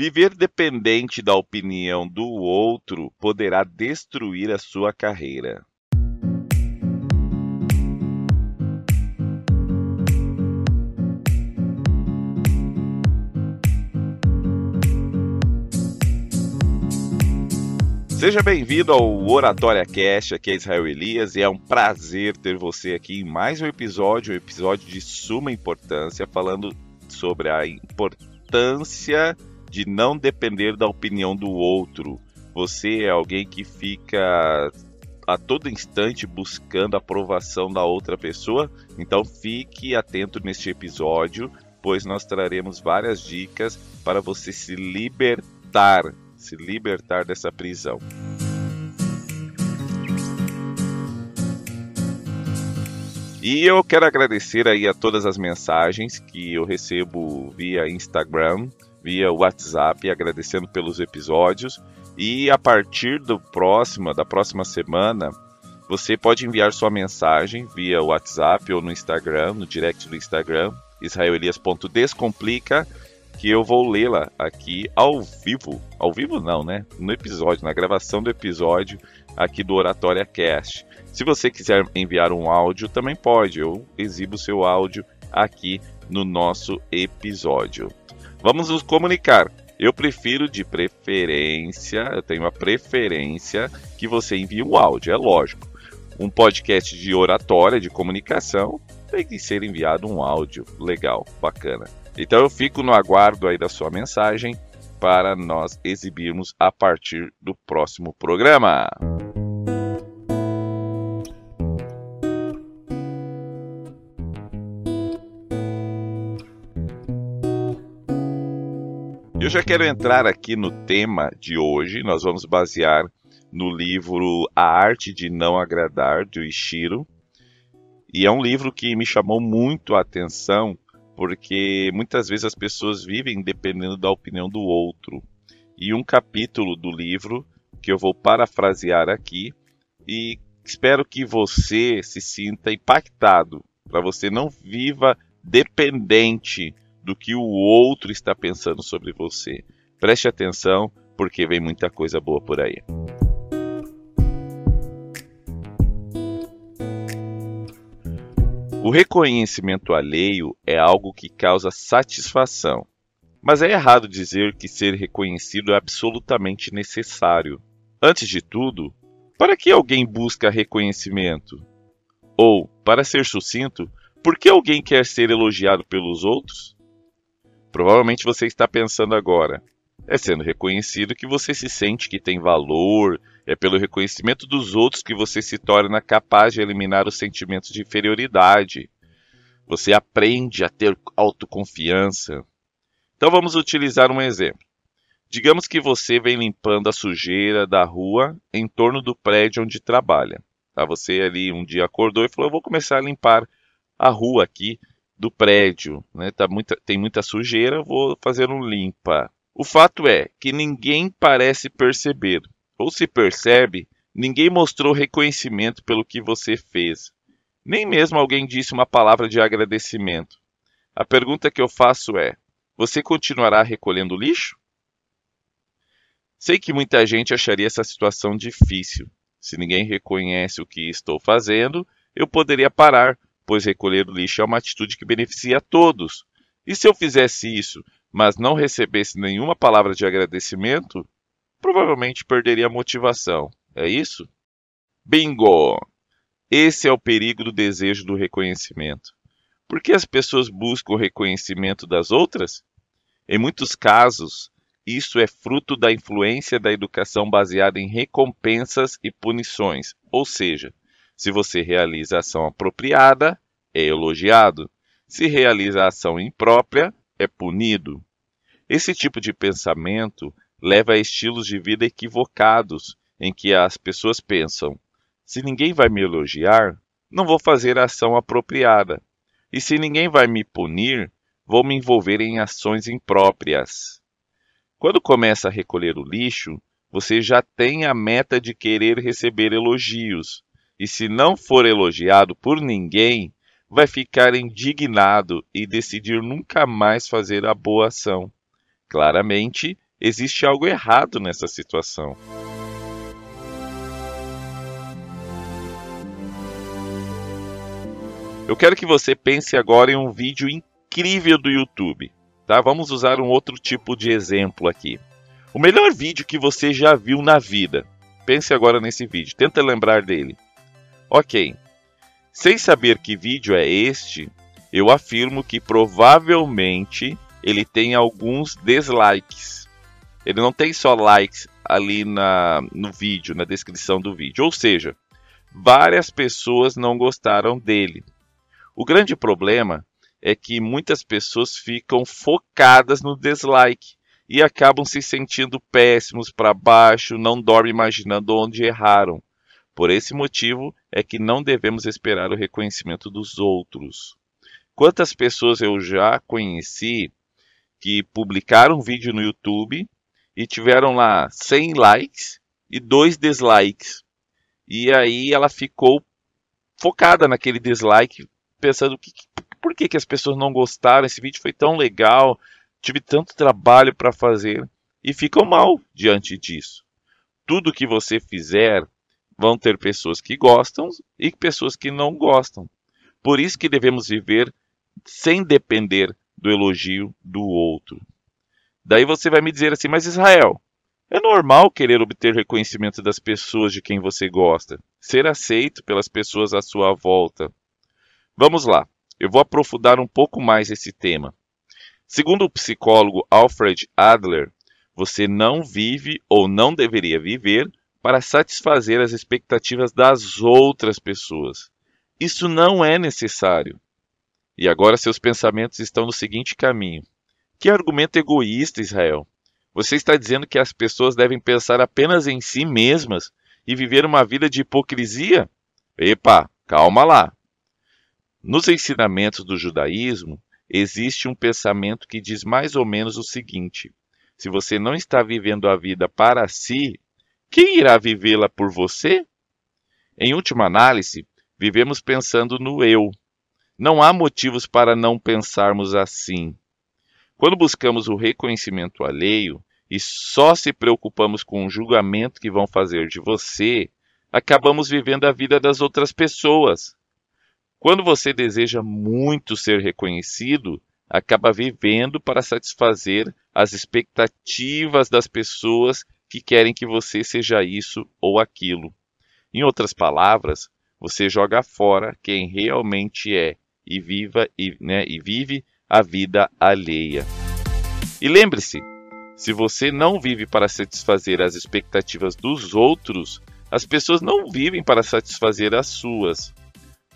Viver dependente da opinião do outro poderá destruir a sua carreira. Seja bem-vindo ao Oratória Cast, aqui é Israel Elias e é um prazer ter você aqui em mais um episódio, um episódio de suma importância, falando sobre a importância de não depender da opinião do outro. Você é alguém que fica a todo instante buscando a aprovação da outra pessoa, então fique atento neste episódio, pois nós traremos várias dicas para você se libertar se libertar dessa prisão. E eu quero agradecer aí a todas as mensagens que eu recebo via Instagram, via WhatsApp, agradecendo pelos episódios. E a partir do próximo, da próxima semana, você pode enviar sua mensagem via WhatsApp ou no Instagram, no direct do Instagram, israelias.descomplica que eu vou lê-la aqui ao vivo. Ao vivo não, né? No episódio, na gravação do episódio aqui do Oratória Cast. Se você quiser enviar um áudio, também pode. Eu exibo seu áudio aqui no nosso episódio. Vamos nos comunicar. Eu prefiro de preferência, eu tenho a preferência que você envie um áudio, é lógico. Um podcast de oratória, de comunicação, tem que ser enviado um áudio legal, bacana. Então eu fico no aguardo aí da sua mensagem para nós exibirmos a partir do próximo programa. Eu já quero entrar aqui no tema de hoje. Nós vamos basear no livro A Arte de Não Agradar, do Ishiro. E é um livro que me chamou muito a atenção porque muitas vezes as pessoas vivem dependendo da opinião do outro. E um capítulo do livro que eu vou parafrasear aqui e espero que você se sinta impactado, para você não viva dependente do que o outro está pensando sobre você. Preste atenção, porque vem muita coisa boa por aí. O reconhecimento alheio é algo que causa satisfação, mas é errado dizer que ser reconhecido é absolutamente necessário. Antes de tudo, para que alguém busca reconhecimento? Ou, para ser sucinto, por que alguém quer ser elogiado pelos outros? Provavelmente você está pensando agora. É sendo reconhecido que você se sente que tem valor, é pelo reconhecimento dos outros que você se torna capaz de eliminar os sentimentos de inferioridade. Você aprende a ter autoconfiança. Então vamos utilizar um exemplo. Digamos que você vem limpando a sujeira da rua em torno do prédio onde trabalha. Tá? Você ali um dia acordou e falou: Eu vou começar a limpar a rua aqui do prédio. Né? Tá muita, tem muita sujeira, vou fazer um limpa. O fato é que ninguém parece perceber ou se percebe, ninguém mostrou reconhecimento pelo que você fez. Nem mesmo alguém disse uma palavra de agradecimento. A pergunta que eu faço é: você continuará recolhendo lixo? Sei que muita gente acharia essa situação difícil. Se ninguém reconhece o que estou fazendo, eu poderia parar, pois recolher o lixo é uma atitude que beneficia a todos. E se eu fizesse isso, mas não recebesse nenhuma palavra de agradecimento, provavelmente perderia a motivação. É isso? Bingo! Esse é o perigo do desejo do reconhecimento. Por que as pessoas buscam o reconhecimento das outras? Em muitos casos, isso é fruto da influência da educação baseada em recompensas e punições, ou seja, se você realiza ação apropriada, é elogiado. Se realiza ação imprópria, é punido. Esse tipo de pensamento leva a estilos de vida equivocados, em que as pessoas pensam: se ninguém vai me elogiar, não vou fazer ação apropriada. E se ninguém vai me punir, vou me envolver em ações impróprias. Quando começa a recolher o lixo, você já tem a meta de querer receber elogios. E se não for elogiado por ninguém, vai ficar indignado e decidir nunca mais fazer a boa ação. Claramente, existe algo errado nessa situação. Eu quero que você pense agora em um vídeo incrível do YouTube. Tá? Vamos usar um outro tipo de exemplo aqui. O melhor vídeo que você já viu na vida. Pense agora nesse vídeo. Tenta lembrar dele. Ok. Sem saber que vídeo é este, eu afirmo que provavelmente ele tem alguns dislikes. Ele não tem só likes ali na, no vídeo, na descrição do vídeo. Ou seja, várias pessoas não gostaram dele. O grande problema é que muitas pessoas ficam focadas no dislike e acabam se sentindo péssimos para baixo, não dormem imaginando onde erraram. Por esse motivo é que não devemos esperar o reconhecimento dos outros. Quantas pessoas eu já conheci que publicaram um vídeo no YouTube e tiveram lá 100 likes e 2 dislikes. E aí ela ficou focada naquele dislike, pensando que, por que, que as pessoas não gostaram? Esse vídeo foi tão legal, tive tanto trabalho para fazer e ficam mal diante disso. Tudo que você fizer vão ter pessoas que gostam e pessoas que não gostam. Por isso que devemos viver sem depender do elogio do outro. Daí você vai me dizer assim, mas Israel, é normal querer obter reconhecimento das pessoas de quem você gosta, ser aceito pelas pessoas à sua volta. Vamos lá, eu vou aprofundar um pouco mais esse tema. Segundo o psicólogo Alfred Adler, você não vive ou não deveria viver para satisfazer as expectativas das outras pessoas. Isso não é necessário. E agora seus pensamentos estão no seguinte caminho: que argumento egoísta, Israel! Você está dizendo que as pessoas devem pensar apenas em si mesmas e viver uma vida de hipocrisia? Epa, calma lá. Nos ensinamentos do judaísmo, existe um pensamento que diz mais ou menos o seguinte: se você não está vivendo a vida para si, quem irá vivê-la por você? Em última análise, vivemos pensando no eu, não há motivos para não pensarmos assim. Quando buscamos o reconhecimento alheio e só se preocupamos com o julgamento que vão fazer de você, acabamos vivendo a vida das outras pessoas. Quando você deseja muito ser reconhecido, acaba vivendo para satisfazer as expectativas das pessoas que querem que você seja isso ou aquilo. Em outras palavras, você joga fora quem realmente é e viva e, né, e vive a vida alheia. E lembre-se, se você não vive para satisfazer as expectativas dos outros, as pessoas não vivem para satisfazer as suas.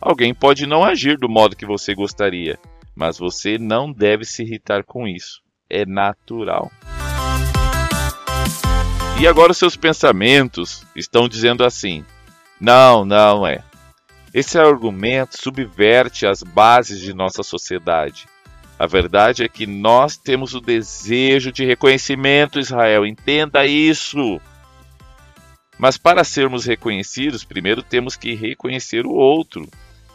Alguém pode não agir do modo que você gostaria, mas você não deve se irritar com isso. É natural. E agora os seus pensamentos estão dizendo assim: não, não é. Esse argumento subverte as bases de nossa sociedade. A verdade é que nós temos o desejo de reconhecimento, Israel, entenda isso. Mas para sermos reconhecidos, primeiro temos que reconhecer o outro.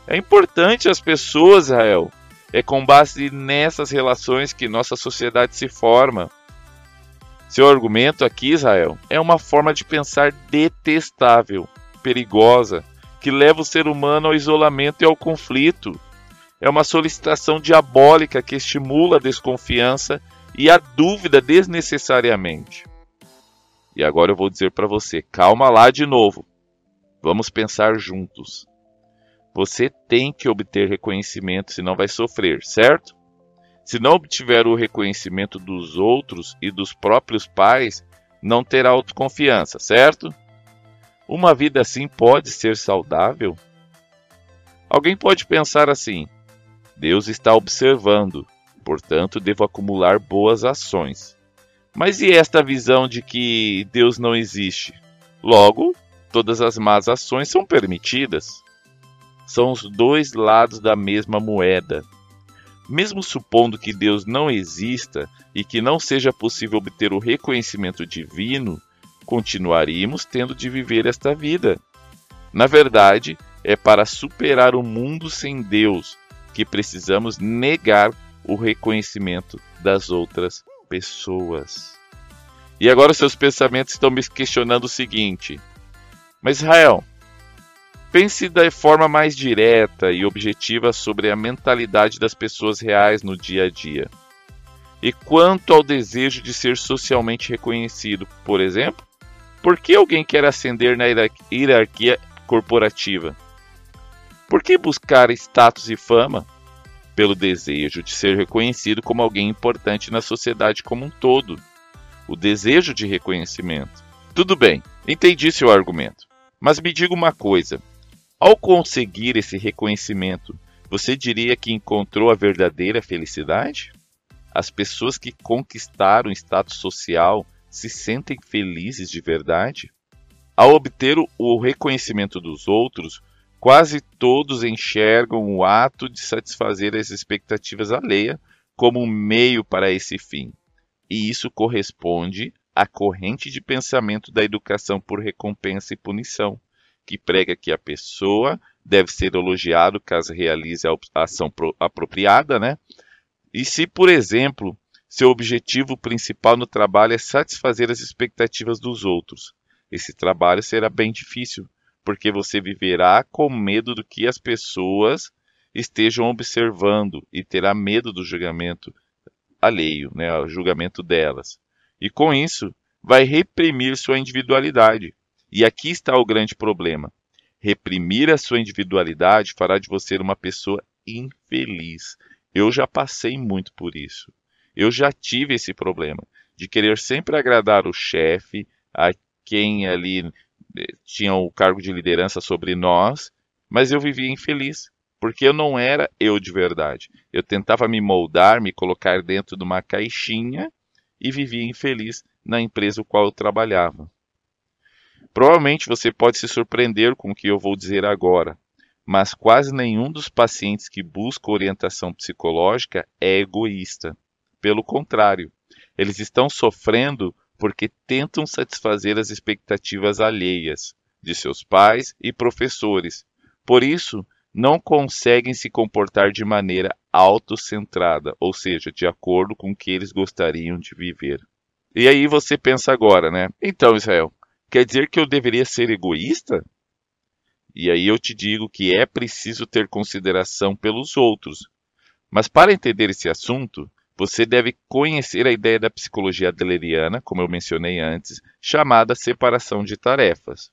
É importante as pessoas, Israel. É com base nessas relações que nossa sociedade se forma. Seu argumento aqui, Israel, é uma forma de pensar detestável, perigosa, que leva o ser humano ao isolamento e ao conflito. É uma solicitação diabólica que estimula a desconfiança e a dúvida desnecessariamente. E agora eu vou dizer para você: calma lá de novo. Vamos pensar juntos. Você tem que obter reconhecimento, senão vai sofrer, certo? Se não obtiver o reconhecimento dos outros e dos próprios pais, não terá autoconfiança, certo? Uma vida assim pode ser saudável? Alguém pode pensar assim: Deus está observando, portanto devo acumular boas ações. Mas e esta visão de que Deus não existe? Logo, todas as más ações são permitidas. São os dois lados da mesma moeda. Mesmo supondo que Deus não exista e que não seja possível obter o reconhecimento divino, continuaríamos tendo de viver esta vida. Na verdade, é para superar o mundo sem Deus que precisamos negar o reconhecimento das outras pessoas. E agora seus pensamentos estão me questionando o seguinte: Mas Israel, pense da forma mais direta e objetiva sobre a mentalidade das pessoas reais no dia a dia. E quanto ao desejo de ser socialmente reconhecido, por exemplo, por que alguém quer ascender na hierarquia corporativa? Por que buscar status e fama? Pelo desejo de ser reconhecido como alguém importante na sociedade como um todo. O desejo de reconhecimento. Tudo bem, entendi seu argumento. Mas me diga uma coisa: ao conseguir esse reconhecimento, você diria que encontrou a verdadeira felicidade? As pessoas que conquistaram status social se sentem felizes de verdade? Ao obter o reconhecimento dos outros, quase todos enxergam o ato de satisfazer as expectativas alheias como um meio para esse fim. E isso corresponde à corrente de pensamento da educação por recompensa e punição, que prega que a pessoa deve ser elogiado caso realize a ação apropriada, né? E se, por exemplo, seu objetivo principal no trabalho é satisfazer as expectativas dos outros. Esse trabalho será bem difícil, porque você viverá com medo do que as pessoas estejam observando e terá medo do julgamento alheio, né, o julgamento delas. E com isso, vai reprimir sua individualidade. E aqui está o grande problema. Reprimir a sua individualidade fará de você uma pessoa infeliz. Eu já passei muito por isso. Eu já tive esse problema de querer sempre agradar o chefe, a quem ali eh, tinha o cargo de liderança sobre nós, mas eu vivia infeliz, porque eu não era eu de verdade. Eu tentava me moldar, me colocar dentro de uma caixinha e vivia infeliz na empresa o qual eu trabalhava. Provavelmente você pode se surpreender com o que eu vou dizer agora, mas quase nenhum dos pacientes que busca orientação psicológica é egoísta. Pelo contrário, eles estão sofrendo porque tentam satisfazer as expectativas alheias de seus pais e professores. Por isso, não conseguem se comportar de maneira autocentrada, ou seja, de acordo com o que eles gostariam de viver. E aí você pensa agora, né? Então, Israel, quer dizer que eu deveria ser egoísta? E aí eu te digo que é preciso ter consideração pelos outros. Mas para entender esse assunto, você deve conhecer a ideia da psicologia adleriana, como eu mencionei antes, chamada separação de tarefas.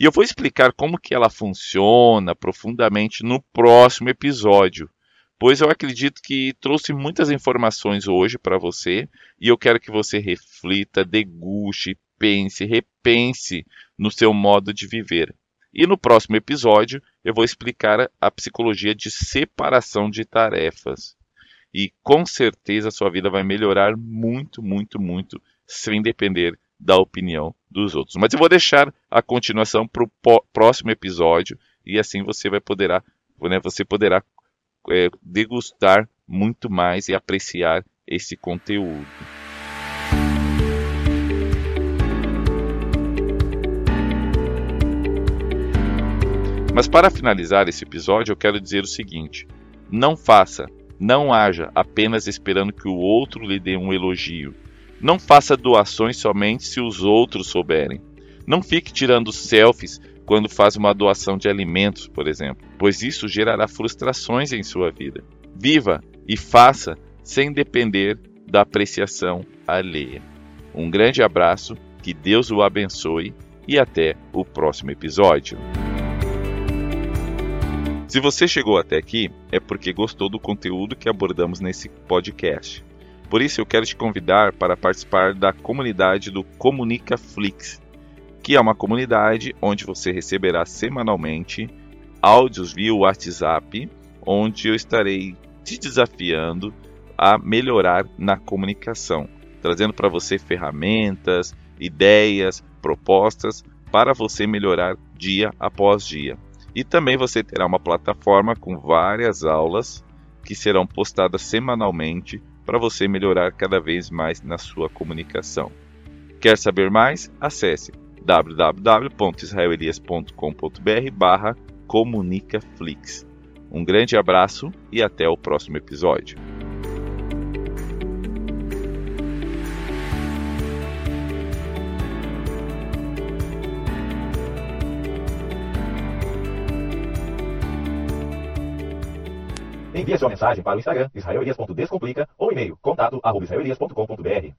E eu vou explicar como que ela funciona profundamente no próximo episódio, pois eu acredito que trouxe muitas informações hoje para você e eu quero que você reflita, deguste, pense, repense no seu modo de viver. E no próximo episódio eu vou explicar a psicologia de separação de tarefas e com certeza sua vida vai melhorar muito, muito, muito, sem depender da opinião dos outros. Mas eu vou deixar a continuação para o próximo episódio e assim você vai poderá, né, você poderá é, degustar muito mais e apreciar esse conteúdo. Mas para finalizar esse episódio, eu quero dizer o seguinte: não faça não haja apenas esperando que o outro lhe dê um elogio. Não faça doações somente se os outros souberem. Não fique tirando selfies quando faz uma doação de alimentos, por exemplo, pois isso gerará frustrações em sua vida. Viva e faça sem depender da apreciação alheia. Um grande abraço, que Deus o abençoe e até o próximo episódio. Se você chegou até aqui, é porque gostou do conteúdo que abordamos nesse podcast. Por isso, eu quero te convidar para participar da comunidade do Comunica Flix, que é uma comunidade onde você receberá semanalmente áudios via WhatsApp, onde eu estarei te desafiando a melhorar na comunicação, trazendo para você ferramentas, ideias, propostas para você melhorar dia após dia. E também você terá uma plataforma com várias aulas que serão postadas semanalmente para você melhorar cada vez mais na sua comunicação. Quer saber mais? Acesse www.israelias.com.br barra comunicaflix. Um grande abraço e até o próximo episódio. Envie sua mensagem para o Instagram israelelias.descomplica ou e-mail contato arroba israelelias.com.br.